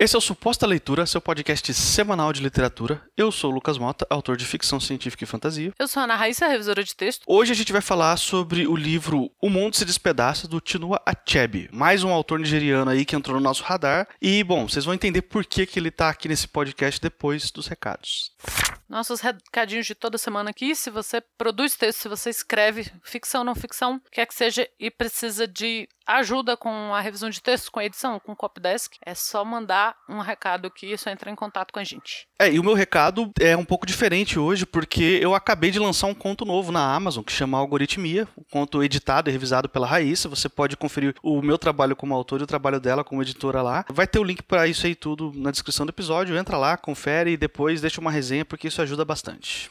Esse é o Suposta Leitura, seu podcast semanal de literatura. Eu sou o Lucas Mota, autor de ficção científica e fantasia. Eu sou a Ana Raíssa, revisora de texto. Hoje a gente vai falar sobre o livro O Mundo se Despedaça, do Chinua Achebe. Mais um autor nigeriano aí que entrou no nosso radar. E, bom, vocês vão entender por que, que ele tá aqui nesse podcast depois dos recados. Nossos recadinhos de toda semana aqui. Se você produz texto, se você escreve ficção, não ficção, quer que seja, e precisa de ajuda com a revisão de texto, com a edição, com o Copydesk, é só mandar um recado aqui, é só entrar em contato com a gente. É, e o meu recado é um pouco diferente hoje, porque eu acabei de lançar um conto novo na Amazon, que chama Algoritmia, um conto editado e revisado pela Raíssa. Você pode conferir o meu trabalho como autor e o trabalho dela como editora lá. Vai ter o link para isso aí tudo na descrição do episódio. Entra lá, confere e depois deixa uma resenha, porque isso ajuda bastante.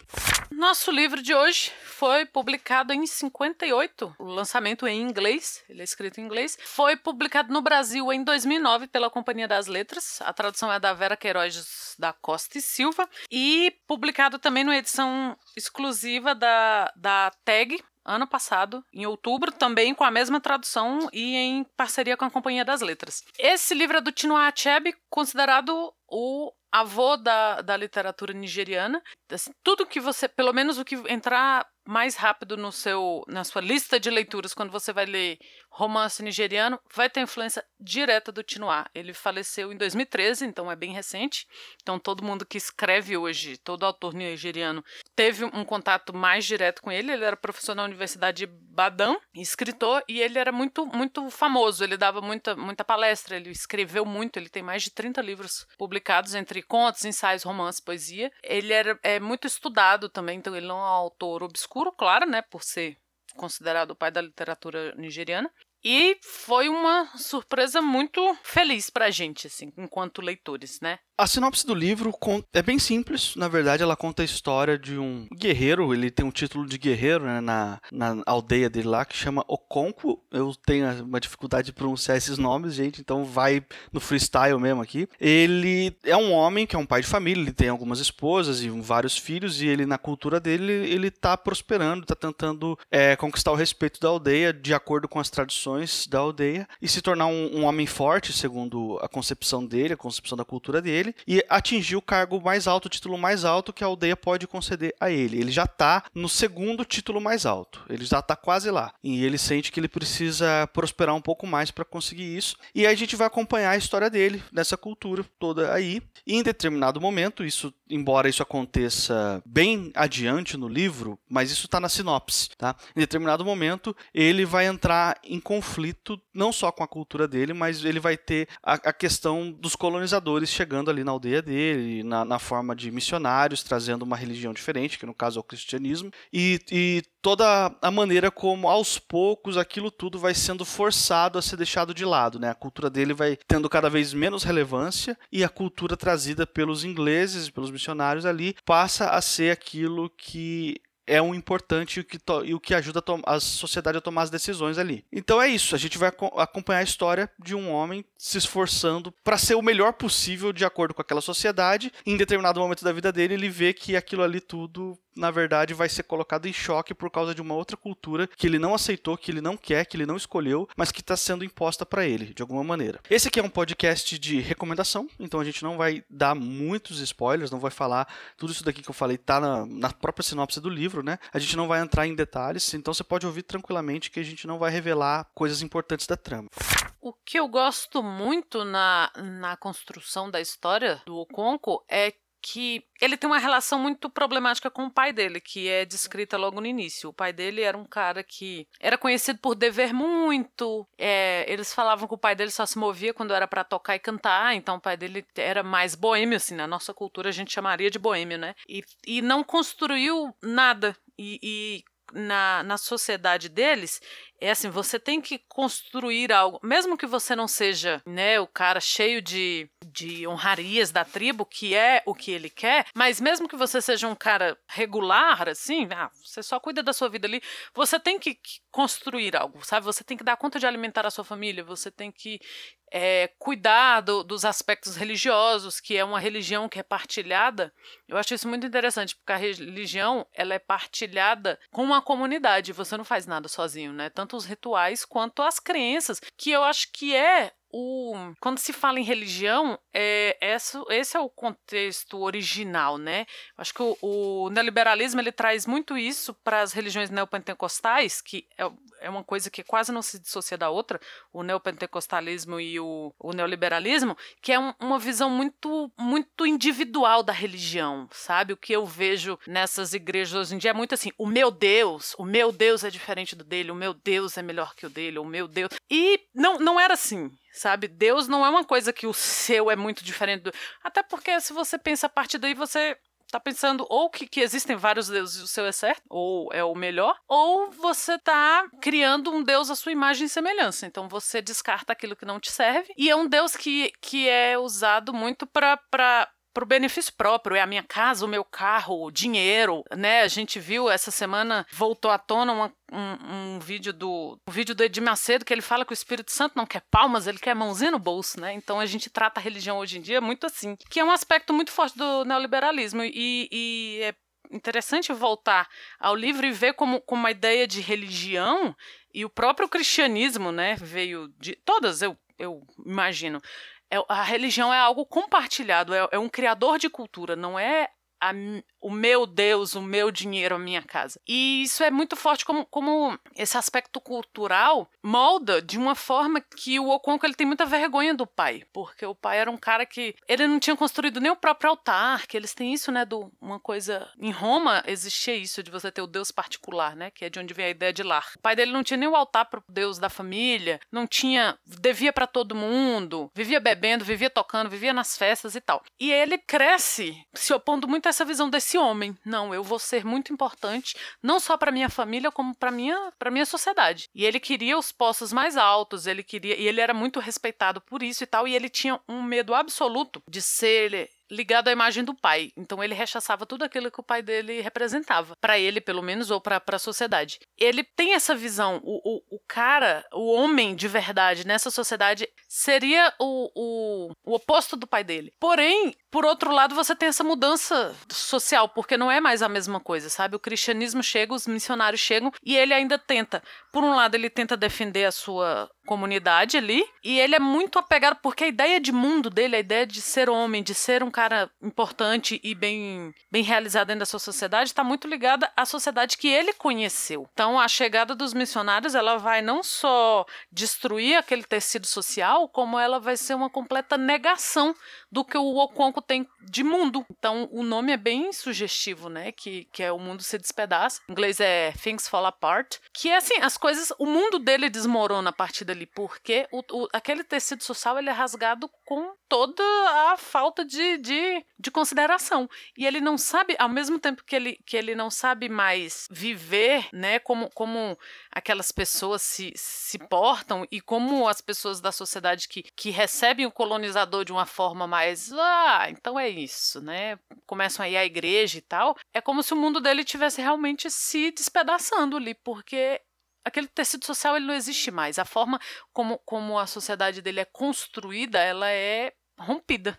Nosso livro de hoje foi publicado em 58, o lançamento em inglês, ele é escrito em inglês. Foi publicado no Brasil em 2009 pela Companhia das Letras. A tradução é da Vera Queiroz da Costa e Silva. E publicado também numa edição exclusiva da, da TAG, ano passado, em outubro, também com a mesma tradução e em parceria com a Companhia das Letras. Esse livro é do Chinua Achebe, considerado o avô da, da literatura nigeriana. Assim, tudo que você, pelo menos o que entrar mais rápido no seu, na sua lista de leituras quando você vai ler romance nigeriano, vai ter influência direta do Tinuá. Ele faleceu em 2013, então é bem recente. Então todo mundo que escreve hoje, todo autor nigeriano, teve um contato mais direto com ele. Ele era professor na Universidade de Badam, escritor, e ele era muito muito famoso. Ele dava muita muita palestra, ele escreveu muito, ele tem mais de 30 livros publicados entre contos, ensaios, romances, poesia. Ele era é muito estudado também, então ele não é um autor obscuro, claro, né, por ser considerado o pai da literatura nigeriana. E foi uma surpresa muito feliz pra gente, assim, enquanto leitores, né? A sinopse do livro é bem simples, na verdade ela conta a história de um guerreiro, ele tem um título de guerreiro né, na, na aldeia dele lá, que chama Okonko, eu tenho uma dificuldade de pronunciar esses nomes, gente, então vai no freestyle mesmo aqui. Ele é um homem que é um pai de família, ele tem algumas esposas e vários filhos, e ele na cultura dele, ele tá prosperando, tá tentando é, conquistar o respeito da aldeia de acordo com as tradições da aldeia, e se tornar um, um homem forte, segundo a concepção dele, a concepção da cultura dele, dele e atingir o cargo mais alto, o título mais alto que a aldeia pode conceder a ele. Ele já está no segundo título mais alto, ele já está quase lá. E ele sente que ele precisa prosperar um pouco mais para conseguir isso. E aí a gente vai acompanhar a história dele nessa cultura toda aí. E em determinado momento, isso, embora isso aconteça bem adiante no livro, mas isso está na sinopse, tá? Em determinado momento, ele vai entrar em conflito não só com a cultura dele, mas ele vai ter a, a questão dos colonizadores chegando ali ali na aldeia dele, na, na forma de missionários, trazendo uma religião diferente, que no caso é o cristianismo, e, e toda a maneira como aos poucos aquilo tudo vai sendo forçado a ser deixado de lado, né? A cultura dele vai tendo cada vez menos relevância e a cultura trazida pelos ingleses, pelos missionários ali, passa a ser aquilo que é um importante o que, e o que ajuda a, a, sociedade a tomar as decisões ali. Então é isso, a gente vai acompanhar a história de um homem se esforçando para ser o melhor possível de acordo com aquela sociedade. Em determinado momento da vida dele, ele vê que aquilo ali tudo na verdade, vai ser colocado em choque por causa de uma outra cultura que ele não aceitou, que ele não quer, que ele não escolheu, mas que está sendo imposta para ele, de alguma maneira. Esse aqui é um podcast de recomendação, então a gente não vai dar muitos spoilers, não vai falar tudo isso daqui que eu falei, tá na, na própria sinopse do livro, né? A gente não vai entrar em detalhes, então você pode ouvir tranquilamente que a gente não vai revelar coisas importantes da trama. O que eu gosto muito na, na construção da história do Okonko é que ele tem uma relação muito problemática com o pai dele, que é descrita logo no início. O pai dele era um cara que era conhecido por dever muito. É, eles falavam que o pai dele só se movia quando era para tocar e cantar, então o pai dele era mais boêmio, assim, na nossa cultura a gente chamaria de boêmio, né? E, e não construiu nada. E, e na, na sociedade deles, é assim, você tem que construir algo, mesmo que você não seja, né, o cara cheio de, de honrarias da tribo, que é o que ele quer, mas mesmo que você seja um cara regular, assim, ah, você só cuida da sua vida ali, você tem que construir algo, sabe? Você tem que dar conta de alimentar a sua família, você tem que é, cuidar do, dos aspectos religiosos, que é uma religião que é partilhada. Eu acho isso muito interessante, porque a religião ela é partilhada com uma comunidade. Você não faz nada sozinho, né? Tanto os rituais quanto as crenças, que eu acho que é o, quando se fala em religião, é, esse, esse é o contexto original, né? Acho que o, o neoliberalismo ele traz muito isso para as religiões neopentecostais, que é, é uma coisa que quase não se dissocia da outra, o neopentecostalismo e o, o neoliberalismo, que é um, uma visão muito, muito individual da religião, sabe? O que eu vejo nessas igrejas hoje em dia é muito assim: o meu Deus, o meu Deus é diferente do dele, o meu Deus é melhor que o dele, o meu Deus. E não, não era assim sabe? Deus não é uma coisa que o seu é muito diferente do. Até porque se você pensa a partir daí, você tá pensando ou que, que existem vários deuses e o seu é certo, ou é o melhor, ou você tá criando um deus à sua imagem e semelhança. Então você descarta aquilo que não te serve. E é um deus que, que é usado muito para para o benefício próprio, é a minha casa, o meu carro, o dinheiro, né? A gente viu essa semana, voltou à tona uma, um, um, vídeo do um vídeo do Edir Macedo que ele fala que o Espírito Santo não quer palmas, ele quer mãozinha no bolso, né? Então a gente trata a religião hoje em dia muito assim, que é um aspecto muito forte do neoliberalismo e, e é interessante voltar ao livro e ver como, como a ideia de religião e o próprio cristianismo, né, veio de todas, eu, eu imagino, é, a religião é algo compartilhado, é, é um criador de cultura, não é a, o meu Deus, o meu dinheiro, a minha casa. E isso é muito forte como, como esse aspecto cultural molda de uma forma que o Okonko ele tem muita vergonha do pai, porque o pai era um cara que ele não tinha construído nem o próprio altar, que eles têm isso, né, do uma coisa em Roma existia isso de você ter o Deus particular, né, que é de onde vem a ideia de lar. O pai dele não tinha nem o altar para o Deus da família, não tinha, devia para todo mundo, vivia bebendo, vivia tocando, vivia nas festas e tal. E ele cresce se opondo muito essa visão desse esse homem. Não, eu vou ser muito importante, não só para minha família, como para minha, para minha sociedade. E ele queria os postos mais altos, ele queria, e ele era muito respeitado por isso e tal, e ele tinha um medo absoluto de ser ligado à imagem do pai. Então ele rechaçava tudo aquilo que o pai dele representava, para ele pelo menos ou para a sociedade. Ele tem essa visão, o, o, o, cara, o homem de verdade nessa sociedade seria o, o, o oposto do pai dele. Porém, por outro lado, você tem essa mudança social, porque não é mais a mesma coisa, sabe? O cristianismo chega, os missionários chegam e ele ainda tenta, por um lado, ele tenta defender a sua comunidade ali, e ele é muito apegado porque a ideia de mundo dele, a ideia de ser homem, de ser um cara importante e bem, bem realizado dentro da sua sociedade, está muito ligada à sociedade que ele conheceu. Então, a chegada dos missionários, ela vai não só destruir aquele tecido social, como ela vai ser uma completa negação do que o Okonko tem de mundo. Então, o nome é bem sugestivo, né? Que, que é o mundo se despedaça. Em inglês é Things Fall Apart. Que é assim, as coisas, o mundo dele desmorona a partir dali, porque o, o, aquele tecido social ele é rasgado com toda a falta de, de, de consideração. E ele não sabe, ao mesmo tempo que ele, que ele não sabe mais viver, né? Como, como aquelas pessoas se, se portam e como as pessoas da sociedade que, que recebem o colonizador de uma forma mais ah, então é isso, né? Começam a igreja e tal. É como se o mundo dele tivesse realmente se despedaçando ali, porque aquele tecido social ele não existe mais. A forma como, como a sociedade dele é construída, ela é rompida.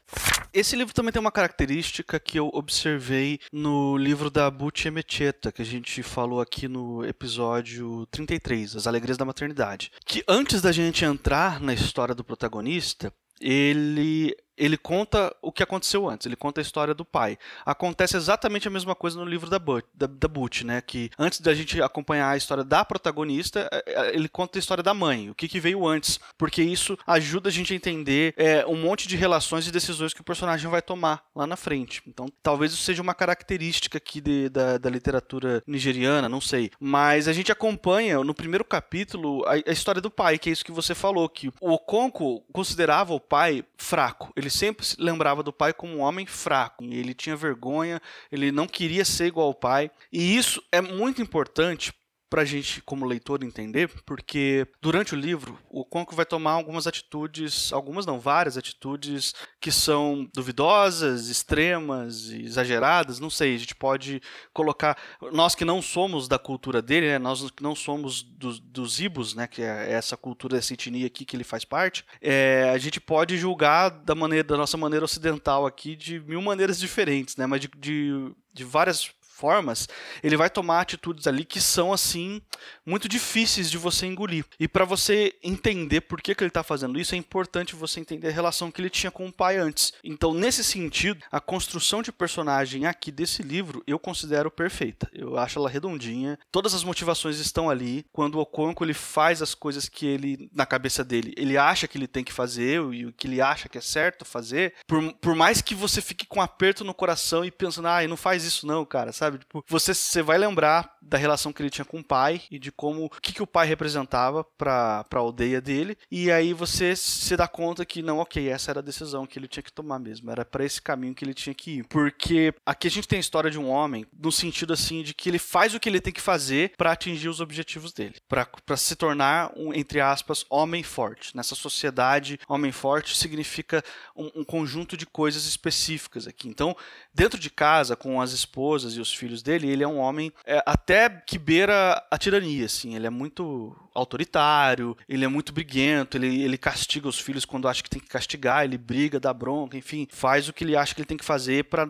Esse livro também tem uma característica que eu observei no livro da Butch Emecheta, que a gente falou aqui no episódio 33, As Alegrias da Maternidade. Que antes da gente entrar na história do protagonista, ele ele conta o que aconteceu antes, ele conta a história do pai. Acontece exatamente a mesma coisa no livro da, Butch, da, da Butch, né? Que antes da gente acompanhar a história da protagonista, é, é, ele conta a história da mãe, o que, que veio antes, porque isso ajuda a gente a entender é, um monte de relações e decisões que o personagem vai tomar lá na frente. Então, talvez isso seja uma característica aqui de, da, da literatura nigeriana, não sei. Mas a gente acompanha no primeiro capítulo a, a história do pai, que é isso que você falou, que o Okonko considerava o pai fraco. Ele ele sempre se lembrava do pai como um homem fraco. Ele tinha vergonha, ele não queria ser igual ao pai. E isso é muito importante para a gente, como leitor, entender, porque durante o livro o Conco vai tomar algumas atitudes, algumas não, várias atitudes que são duvidosas, extremas, exageradas, não sei, a gente pode colocar, nós que não somos da cultura dele, né, nós que não somos dos, dos ibos, né, que é essa cultura, essa etnia aqui que ele faz parte, é, a gente pode julgar da maneira da nossa maneira ocidental aqui de mil maneiras diferentes, né, mas de, de, de várias formas, ele vai tomar atitudes ali que são assim muito difíceis de você engolir. E para você entender por que, que ele está fazendo isso, é importante você entender a relação que ele tinha com o pai antes. Então, nesse sentido, a construção de personagem aqui desse livro eu considero perfeita. Eu acho ela redondinha. Todas as motivações estão ali. Quando o Okonko ele faz as coisas que ele na cabeça dele, ele acha que ele tem que fazer e o que ele acha que é certo fazer, por, por mais que você fique com um aperto no coração e pensando, ah, não faz isso não, cara, sabe? Tipo, você, você vai lembrar da relação que ele tinha com o pai e de como o que, que o pai representava para a aldeia dele, e aí você se dá conta que não, ok, essa era a decisão que ele tinha que tomar mesmo, era para esse caminho que ele tinha que ir. Porque aqui a gente tem a história de um homem no sentido assim de que ele faz o que ele tem que fazer para atingir os objetivos dele, para se tornar um entre aspas homem forte. Nessa sociedade, homem forte significa um, um conjunto de coisas específicas aqui. Então, dentro de casa com as esposas e os filhos dele, ele é um homem é, até que beira a tirania, assim. Ele é muito autoritário, ele é muito briguento, ele, ele castiga os filhos quando acha que tem que castigar, ele briga, dá bronca, enfim, faz o que ele acha que ele tem que fazer para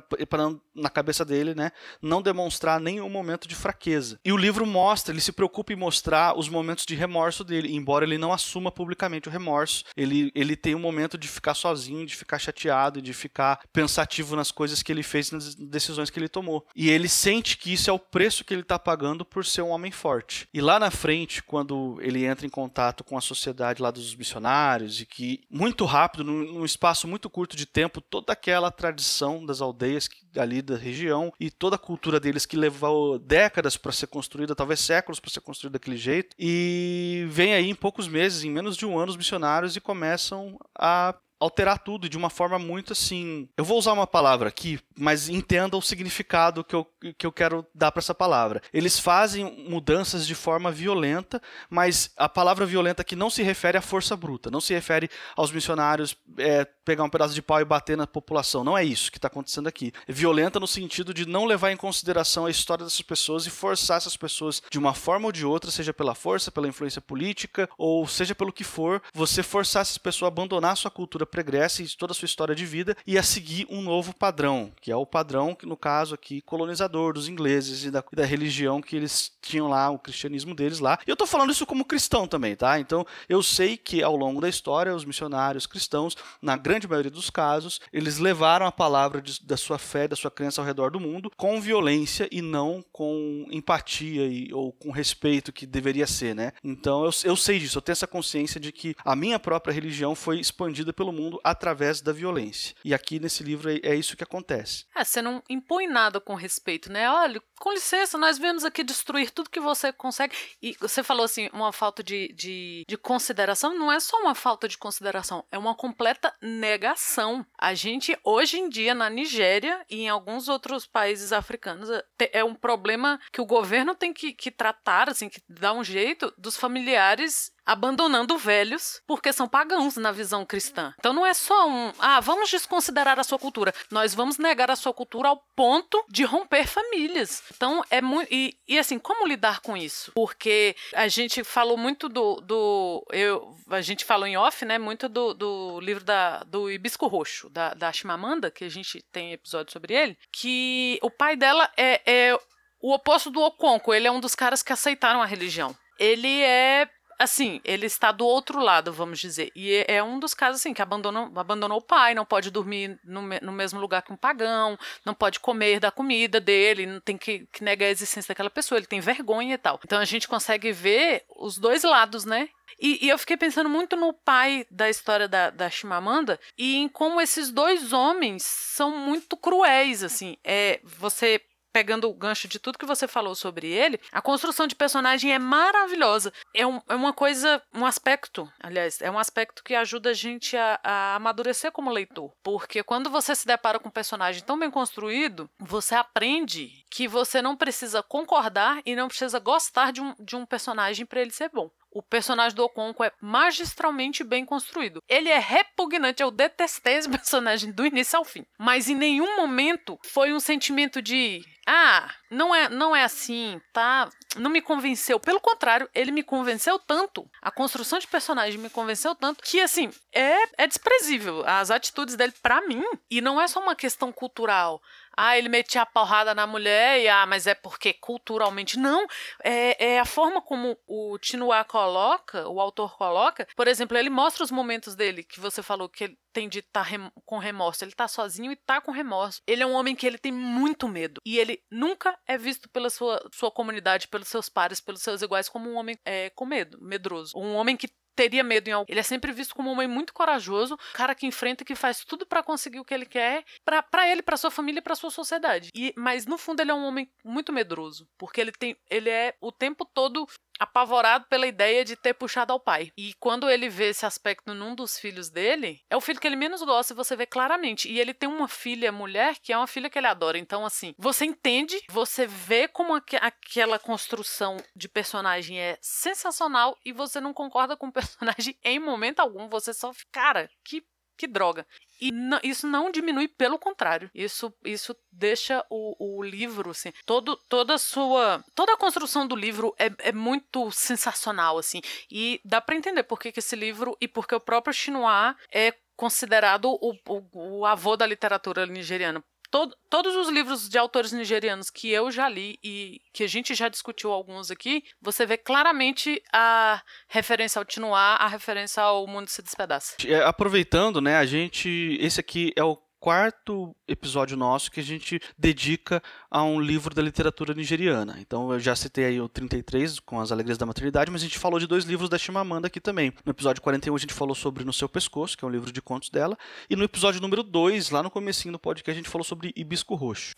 na cabeça dele, né, não demonstrar nenhum momento de fraqueza. E o livro mostra, ele se preocupa em mostrar os momentos de remorso dele, embora ele não assuma publicamente o remorso, ele, ele tem um momento de ficar sozinho, de ficar chateado, de ficar pensativo nas coisas que ele fez, nas decisões que ele tomou. E ele sente que isso é o preço que ele está pagando por ser um homem forte. E lá na frente, quando ele entra em contato com a sociedade lá dos missionários e que muito rápido, num, espaço muito curto de tempo, toda aquela tradição das aldeias ali da região e toda a cultura deles que levou décadas para ser construída, talvez séculos para ser construída daquele jeito, e vem aí em poucos meses, em menos de um ano, os missionários e começam a alterar tudo de uma forma muito assim. Eu vou usar uma palavra aqui, mas entenda o significado que eu, que eu quero dar para essa palavra. Eles fazem mudanças de forma violenta, mas a palavra violenta aqui não se refere à força bruta, não se refere aos missionários é, pegar um pedaço de pau e bater na população. Não é isso que está acontecendo aqui. É violenta no sentido de não levar em consideração a história dessas pessoas e forçar essas pessoas de uma forma ou de outra, seja pela força, pela influência política, ou seja pelo que for, você forçar essas pessoas a abandonar a sua cultura pregressa e toda a sua história de vida e a seguir um novo padrão, que é o padrão, que no caso aqui, colonizador dos ingleses e da, da religião que eles tinham lá, o cristianismo deles lá. E eu estou falando isso como cristão também, tá? Então eu sei que ao longo da história, os missionários cristãos, na grande maioria dos casos, eles levaram a palavra de, da sua fé, da sua crença ao redor do mundo com violência e não com empatia e, ou com respeito que deveria ser, né? Então eu, eu sei disso, eu tenho essa consciência de que a minha própria religião foi expandida pelo mundo através da violência. E aqui nesse livro é, é isso que acontece. É, você não impõe nada com respeito, né? Olha, com licença, nós vemos aqui destruir tudo que você consegue. E você falou assim, uma falta de, de, de consideração. Não é só uma falta de consideração, é uma completa negação. A gente, hoje em dia, na Nigéria e em alguns outros países africanos, é um problema que o governo tem que, que tratar, assim, que dar um jeito dos familiares abandonando velhos porque são pagãos na visão cristã. Então não é só um, ah, vamos desconsiderar a sua cultura. Nós vamos negar a sua cultura ao ponto de romper famílias. Então é muito. E, e assim, como lidar com isso? Porque a gente falou muito do. do eu, a gente falou em off, né? Muito do, do livro da, do Hibisco Roxo, da, da Chimamanda, que a gente tem episódio sobre ele, que o pai dela é, é o oposto do Okonko. Ele é um dos caras que aceitaram a religião. Ele é assim, ele está do outro lado, vamos dizer. E é, é um dos casos, assim, que abandonou, abandonou o pai, não pode dormir no, no mesmo lugar que um pagão, não pode comer da comida dele, não tem que, que negar a existência daquela pessoa, ele tem vergonha e tal. Então a gente consegue ver os dois lados, né? E, e, eu fiquei pensando muito no pai da história da, da Chimamanda e em como esses dois homens são muito cruéis, assim. É, você pegando o gancho de tudo que você falou sobre ele, a construção de personagem é maravilhosa. É, um, é uma coisa, um aspecto, aliás, é um aspecto que ajuda a gente a, a amadurecer como leitor. Porque quando você se depara com um personagem tão bem construído, você aprende que você não precisa concordar e não precisa gostar de um, de um personagem para ele ser bom. O personagem do Okonko é magistralmente bem construído. Ele é repugnante, eu detestei esse personagem do início ao fim. Mas em nenhum momento foi um sentimento de ah, não é, não é assim, tá? Não me convenceu. Pelo contrário, ele me convenceu tanto. A construção de personagem me convenceu tanto que, assim, é, é desprezível. As atitudes dele, para mim, e não é só uma questão cultural ah, ele metia a porrada na mulher e ah, mas é porque culturalmente. Não, é, é a forma como o Tinoa coloca, o autor coloca. Por exemplo, ele mostra os momentos dele que você falou que ele tem de estar tá rem com remorso. Ele tá sozinho e tá com remorso. Ele é um homem que ele tem muito medo. E ele nunca é visto pela sua, sua comunidade, pelos seus pares, pelos seus iguais, como um homem é, com medo, medroso. Um homem que teria medo em algo. Ele é sempre visto como um homem muito corajoso, cara que enfrenta, que faz tudo para conseguir o que ele quer, para ele, para sua família e para sua sociedade. E mas no fundo ele é um homem muito medroso, porque ele tem ele é o tempo todo apavorado pela ideia de ter puxado ao pai. E quando ele vê esse aspecto num dos filhos dele, é o filho que ele menos gosta e você vê claramente. E ele tem uma filha mulher que é uma filha que ele adora. Então, assim, você entende, você vê como aqu aquela construção de personagem é sensacional e você não concorda com o personagem em momento algum. Você só fica, cara, que que droga. E isso não diminui, pelo contrário. Isso, isso deixa o, o livro, assim, todo, toda a sua. Toda a construção do livro é, é muito sensacional, assim. E dá para entender por que, que esse livro e porque o próprio Chinois é considerado o, o, o avô da literatura nigeriana Todo, todos os livros de autores nigerianos que eu já li e que a gente já discutiu alguns aqui, você vê claramente a referência ao Tinuá, a referência ao Mundo se Despedaça. É, aproveitando, né, a gente. Esse aqui é o quarto episódio nosso que a gente dedica a um livro da literatura nigeriana. Então eu já citei aí o 33 com as alegrias da maternidade, mas a gente falou de dois livros da Chimamanda aqui também. No episódio 41 a gente falou sobre No seu pescoço, que é um livro de contos dela, e no episódio número 2, lá no comecinho do podcast, a gente falou sobre Hibisco Roxo.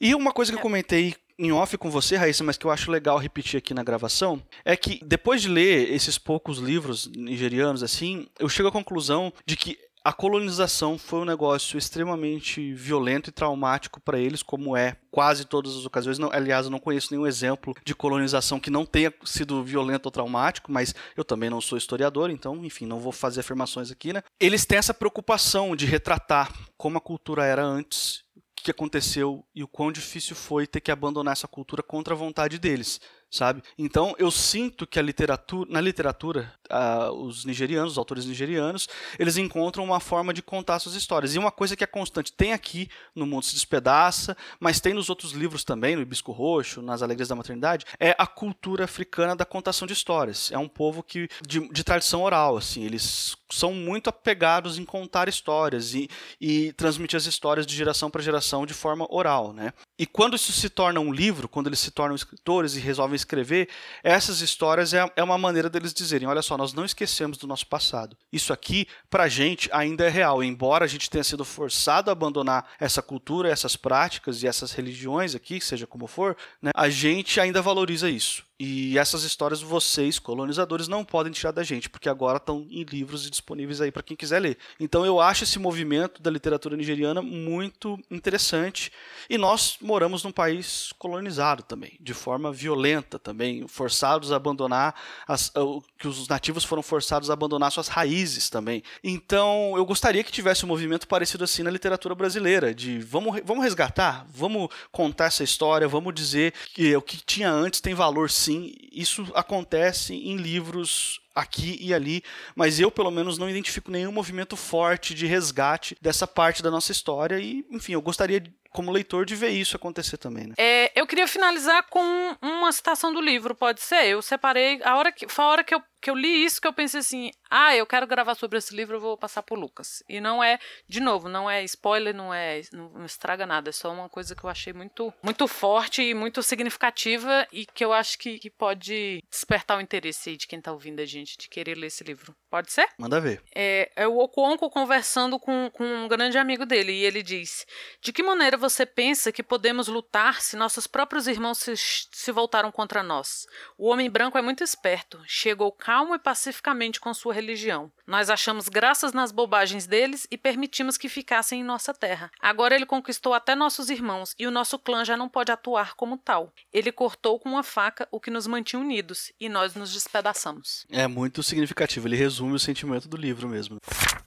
E uma coisa que eu comentei em off com você, Raíssa, mas que eu acho legal repetir aqui na gravação, é que depois de ler esses poucos livros nigerianos assim, eu chego à conclusão de que a colonização foi um negócio extremamente violento e traumático para eles, como é quase todas as ocasiões. Não, aliás, eu não conheço nenhum exemplo de colonização que não tenha sido violento ou traumático, mas eu também não sou historiador, então, enfim, não vou fazer afirmações aqui, né? Eles têm essa preocupação de retratar como a cultura era antes, o que aconteceu e o quão difícil foi ter que abandonar essa cultura contra a vontade deles sabe? Então eu sinto que a literatura, na literatura, uh, os nigerianos, os autores nigerianos, eles encontram uma forma de contar suas histórias. E uma coisa que é constante, tem aqui no Mundo se Despedaça, mas tem nos outros livros também, no Hibisco Roxo, nas Alegrias da Maternidade, é a cultura africana da contação de histórias. É um povo que de, de tradição oral, assim, eles são muito apegados em contar histórias e, e transmitir as histórias de geração para geração de forma oral, né? E quando isso se torna um livro, quando eles se tornam escritores e resolvem escrever, essas histórias é, é uma maneira deles dizerem: olha só, nós não esquecemos do nosso passado. Isso aqui, pra gente, ainda é real. Embora a gente tenha sido forçado a abandonar essa cultura, essas práticas e essas religiões aqui, seja como for, né, a gente ainda valoriza isso. E essas histórias vocês, colonizadores, não podem tirar da gente, porque agora estão em livros e disponíveis aí para quem quiser ler. Então eu acho esse movimento da literatura nigeriana muito interessante. E nós moramos num país colonizado também, de forma violenta também, forçados a abandonar as, que os nativos foram forçados a abandonar suas raízes também. Então eu gostaria que tivesse um movimento parecido assim na literatura brasileira, de vamos, vamos resgatar, vamos contar essa história, vamos dizer que o que tinha antes tem valor sim sim, isso acontece em livros aqui e ali, mas eu pelo menos não identifico nenhum movimento forte de resgate dessa parte da nossa história e, enfim, eu gostaria como leitor de ver isso acontecer também, né? É, eu queria finalizar com uma citação do livro, pode ser? Eu separei a hora que foi a hora que eu que eu li isso que eu pensei assim, ah, eu quero gravar sobre esse livro, eu vou passar por Lucas. E não é, de novo, não é spoiler, não é, não estraga nada, é só uma coisa que eu achei muito, muito forte e muito significativa e que eu acho que, que pode despertar o interesse de quem tá ouvindo a gente de querer ler esse livro. Pode ser? Manda ver. É, é o Okonko conversando com, com um grande amigo dele e ele diz: De que maneira você pensa que podemos lutar se nossos próprios irmãos se, se voltaram contra nós? O homem branco é muito esperto, chegou calmo e pacificamente com sua religião. Nós achamos graças nas bobagens deles e permitimos que ficassem em nossa terra. Agora ele conquistou até nossos irmãos e o nosso clã já não pode atuar como tal. Ele cortou com uma faca o que nos mantinha unidos e nós nos despedaçamos. É muito significativo, ele resume o sentimento do livro mesmo.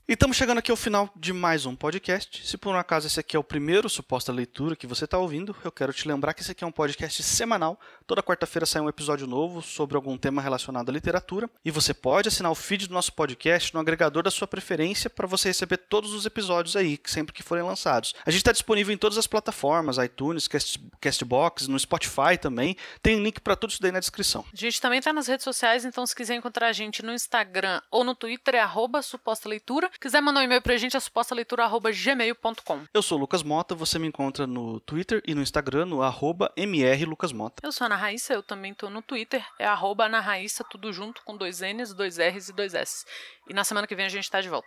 E estamos chegando aqui ao final de mais um podcast. Se por um acaso esse aqui é o primeiro suposta leitura que você está ouvindo, eu quero te lembrar que esse aqui é um podcast semanal. Toda quarta-feira sai um episódio novo sobre algum tema relacionado à literatura. E você pode assinar o feed do nosso podcast no agregador da sua preferência para você receber todos os episódios aí, sempre que forem lançados. A gente está disponível em todas as plataformas, iTunes, Cast, Castbox, no Spotify também. Tem link para tudo isso daí na descrição. A gente também está nas redes sociais, então se quiser encontrar a gente no Instagram ou no Twitter é arroba suposta leitura. Quiser mandar um e-mail pra gente, é supostaleitura.gmail.com. Eu sou o Lucas Mota, você me encontra no Twitter e no Instagram no arroba mrlucasmota. Eu sou a Ana Raíssa, eu também tô no Twitter, é arroba Ana Raíssa, tudo junto, com dois N's, dois R's e dois S. E na semana que vem a gente tá de volta.